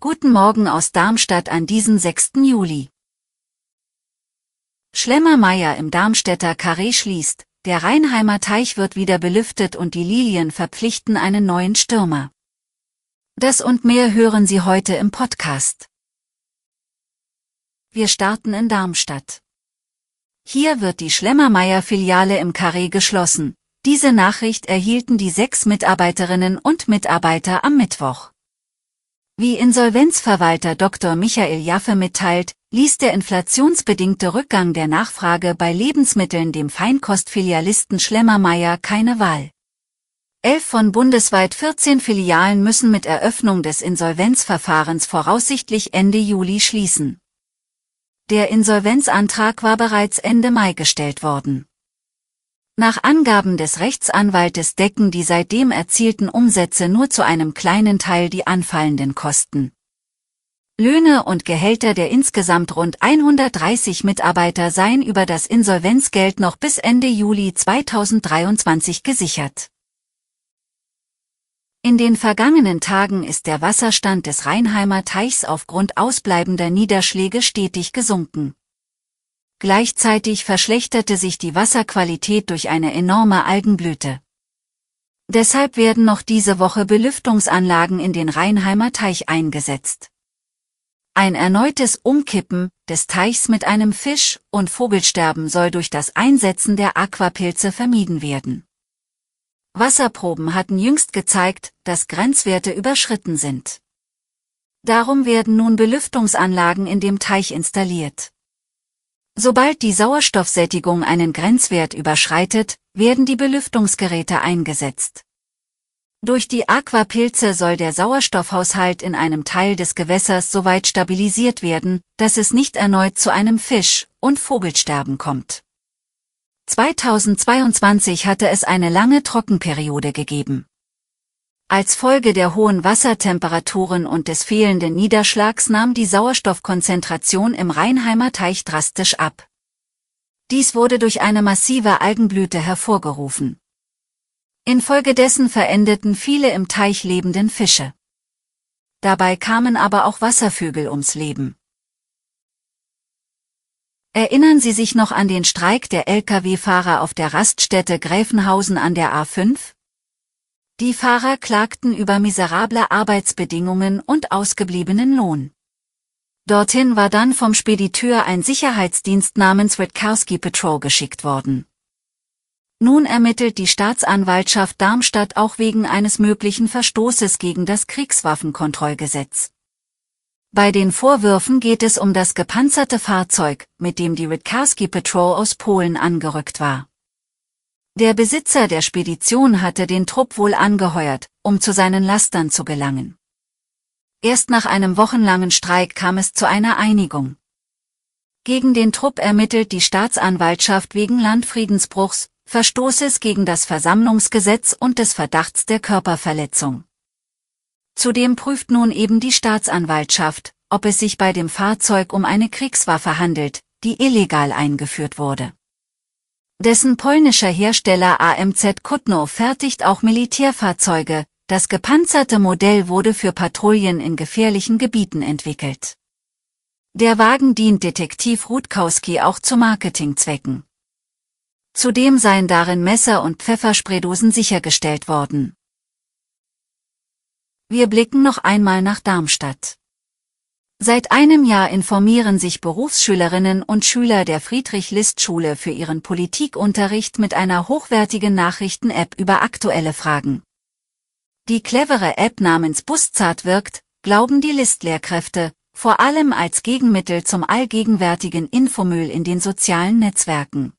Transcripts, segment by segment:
Guten Morgen aus Darmstadt an diesem 6. Juli. Schlemmermeier im Darmstädter Karree schließt, der Rheinheimer Teich wird wieder belüftet und die Lilien verpflichten einen neuen Stürmer. Das und mehr hören Sie heute im Podcast. Wir starten in Darmstadt. Hier wird die Schlemmermeier-Filiale im Karree geschlossen. Diese Nachricht erhielten die sechs Mitarbeiterinnen und Mitarbeiter am Mittwoch. Wie Insolvenzverwalter Dr. Michael Jaffe mitteilt, ließ der inflationsbedingte Rückgang der Nachfrage bei Lebensmitteln dem Feinkostfilialisten Schlemmermeier keine Wahl. Elf von bundesweit 14 Filialen müssen mit Eröffnung des Insolvenzverfahrens voraussichtlich Ende Juli schließen. Der Insolvenzantrag war bereits Ende Mai gestellt worden. Nach Angaben des Rechtsanwaltes decken die seitdem erzielten Umsätze nur zu einem kleinen Teil die anfallenden Kosten. Löhne und Gehälter der insgesamt rund 130 Mitarbeiter seien über das Insolvenzgeld noch bis Ende Juli 2023 gesichert. In den vergangenen Tagen ist der Wasserstand des Rheinheimer Teichs aufgrund ausbleibender Niederschläge stetig gesunken. Gleichzeitig verschlechterte sich die Wasserqualität durch eine enorme Algenblüte. Deshalb werden noch diese Woche Belüftungsanlagen in den Rheinheimer Teich eingesetzt. Ein erneutes Umkippen des Teichs mit einem Fisch- und Vogelsterben soll durch das Einsetzen der Aquapilze vermieden werden. Wasserproben hatten jüngst gezeigt, dass Grenzwerte überschritten sind. Darum werden nun Belüftungsanlagen in dem Teich installiert. Sobald die Sauerstoffsättigung einen Grenzwert überschreitet, werden die Belüftungsgeräte eingesetzt. Durch die Aquapilze soll der Sauerstoffhaushalt in einem Teil des Gewässers so weit stabilisiert werden, dass es nicht erneut zu einem Fisch- und Vogelsterben kommt. 2022 hatte es eine lange Trockenperiode gegeben. Als Folge der hohen Wassertemperaturen und des fehlenden Niederschlags nahm die Sauerstoffkonzentration im Rheinheimer Teich drastisch ab. Dies wurde durch eine massive Algenblüte hervorgerufen. Infolgedessen verendeten viele im Teich lebenden Fische. Dabei kamen aber auch Wasservögel ums Leben. Erinnern Sie sich noch an den Streik der Lkw-Fahrer auf der Raststätte Gräfenhausen an der A5? Die Fahrer klagten über miserable Arbeitsbedingungen und ausgebliebenen Lohn. Dorthin war dann vom Spediteur ein Sicherheitsdienst namens Witkowski Patrol geschickt worden. Nun ermittelt die Staatsanwaltschaft Darmstadt auch wegen eines möglichen Verstoßes gegen das Kriegswaffenkontrollgesetz. Bei den Vorwürfen geht es um das gepanzerte Fahrzeug, mit dem die Witkowski Patrol aus Polen angerückt war. Der Besitzer der Spedition hatte den Trupp wohl angeheuert, um zu seinen Lastern zu gelangen. Erst nach einem wochenlangen Streik kam es zu einer Einigung. Gegen den Trupp ermittelt die Staatsanwaltschaft wegen Landfriedensbruchs, Verstoßes gegen das Versammlungsgesetz und des Verdachts der Körperverletzung. Zudem prüft nun eben die Staatsanwaltschaft, ob es sich bei dem Fahrzeug um eine Kriegswaffe handelt, die illegal eingeführt wurde. Dessen polnischer Hersteller AMZ Kutno fertigt auch Militärfahrzeuge, das gepanzerte Modell wurde für Patrouillen in gefährlichen Gebieten entwickelt. Der Wagen dient Detektiv Rutkowski auch zu Marketingzwecken. Zudem seien darin Messer und Pfefferspraydosen sichergestellt worden. Wir blicken noch einmal nach Darmstadt. Seit einem Jahr informieren sich Berufsschülerinnen und Schüler der Friedrich-List-Schule für ihren Politikunterricht mit einer hochwertigen Nachrichten-App über aktuelle Fragen. Die clevere App namens Buszart wirkt, glauben die List-Lehrkräfte, vor allem als Gegenmittel zum allgegenwärtigen Infomüll in den sozialen Netzwerken.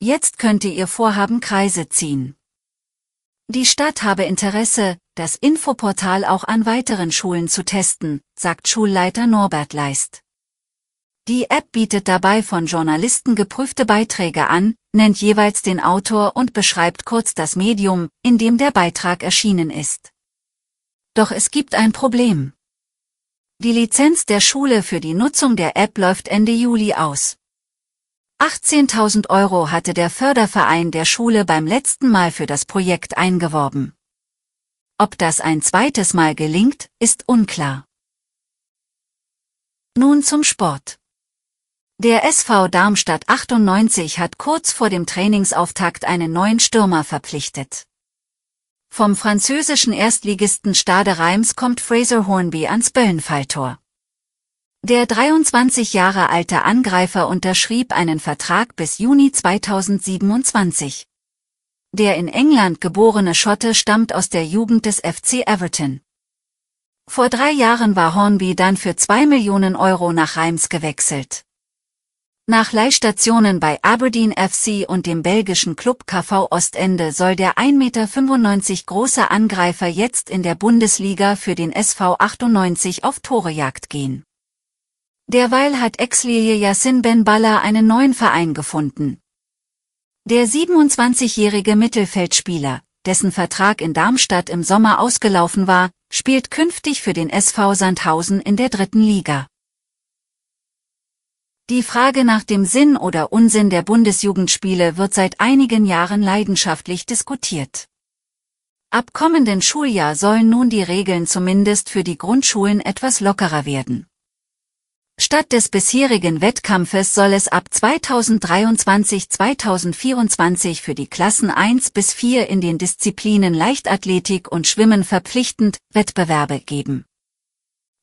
Jetzt könnte ihr Vorhaben Kreise ziehen. Die Stadt habe Interesse, das Infoportal auch an weiteren Schulen zu testen, sagt Schulleiter Norbert Leist. Die App bietet dabei von Journalisten geprüfte Beiträge an, nennt jeweils den Autor und beschreibt kurz das Medium, in dem der Beitrag erschienen ist. Doch es gibt ein Problem. Die Lizenz der Schule für die Nutzung der App läuft Ende Juli aus. 18.000 Euro hatte der Förderverein der Schule beim letzten Mal für das Projekt eingeworben. Ob das ein zweites Mal gelingt, ist unklar. Nun zum Sport. Der SV Darmstadt 98 hat kurz vor dem Trainingsauftakt einen neuen Stürmer verpflichtet. Vom französischen Erstligisten Stade Reims kommt Fraser Hornby ans Böllenfalltor. Der 23 Jahre alte Angreifer unterschrieb einen Vertrag bis Juni 2027. Der in England geborene Schotte stammt aus der Jugend des FC Everton. Vor drei Jahren war Hornby dann für zwei Millionen Euro nach Reims gewechselt. Nach Leihstationen bei Aberdeen FC und dem belgischen Club KV Ostende soll der 1,95 Meter große Angreifer jetzt in der Bundesliga für den SV 98 auf Torejagd gehen. Derweil hat Ex-Lilie Yassin Ben Balla einen neuen Verein gefunden. Der 27-jährige Mittelfeldspieler, dessen Vertrag in Darmstadt im Sommer ausgelaufen war, spielt künftig für den SV Sandhausen in der dritten Liga. Die Frage nach dem Sinn oder Unsinn der Bundesjugendspiele wird seit einigen Jahren leidenschaftlich diskutiert. Ab kommenden Schuljahr sollen nun die Regeln zumindest für die Grundschulen etwas lockerer werden. Statt des bisherigen Wettkampfes soll es ab 2023-2024 für die Klassen 1 bis 4 in den Disziplinen Leichtathletik und Schwimmen verpflichtend Wettbewerbe geben.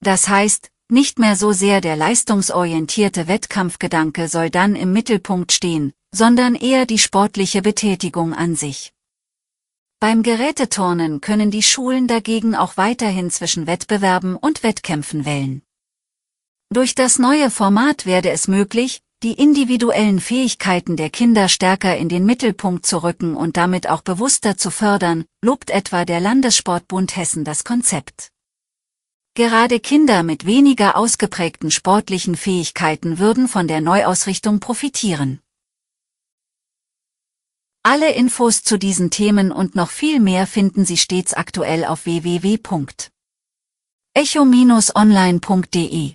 Das heißt, nicht mehr so sehr der leistungsorientierte Wettkampfgedanke soll dann im Mittelpunkt stehen, sondern eher die sportliche Betätigung an sich. Beim Geräteturnen können die Schulen dagegen auch weiterhin zwischen Wettbewerben und Wettkämpfen wählen. Durch das neue Format werde es möglich, die individuellen Fähigkeiten der Kinder stärker in den Mittelpunkt zu rücken und damit auch bewusster zu fördern, lobt etwa der Landessportbund Hessen das Konzept. Gerade Kinder mit weniger ausgeprägten sportlichen Fähigkeiten würden von der Neuausrichtung profitieren. Alle Infos zu diesen Themen und noch viel mehr finden Sie stets aktuell auf www.echo-online.de.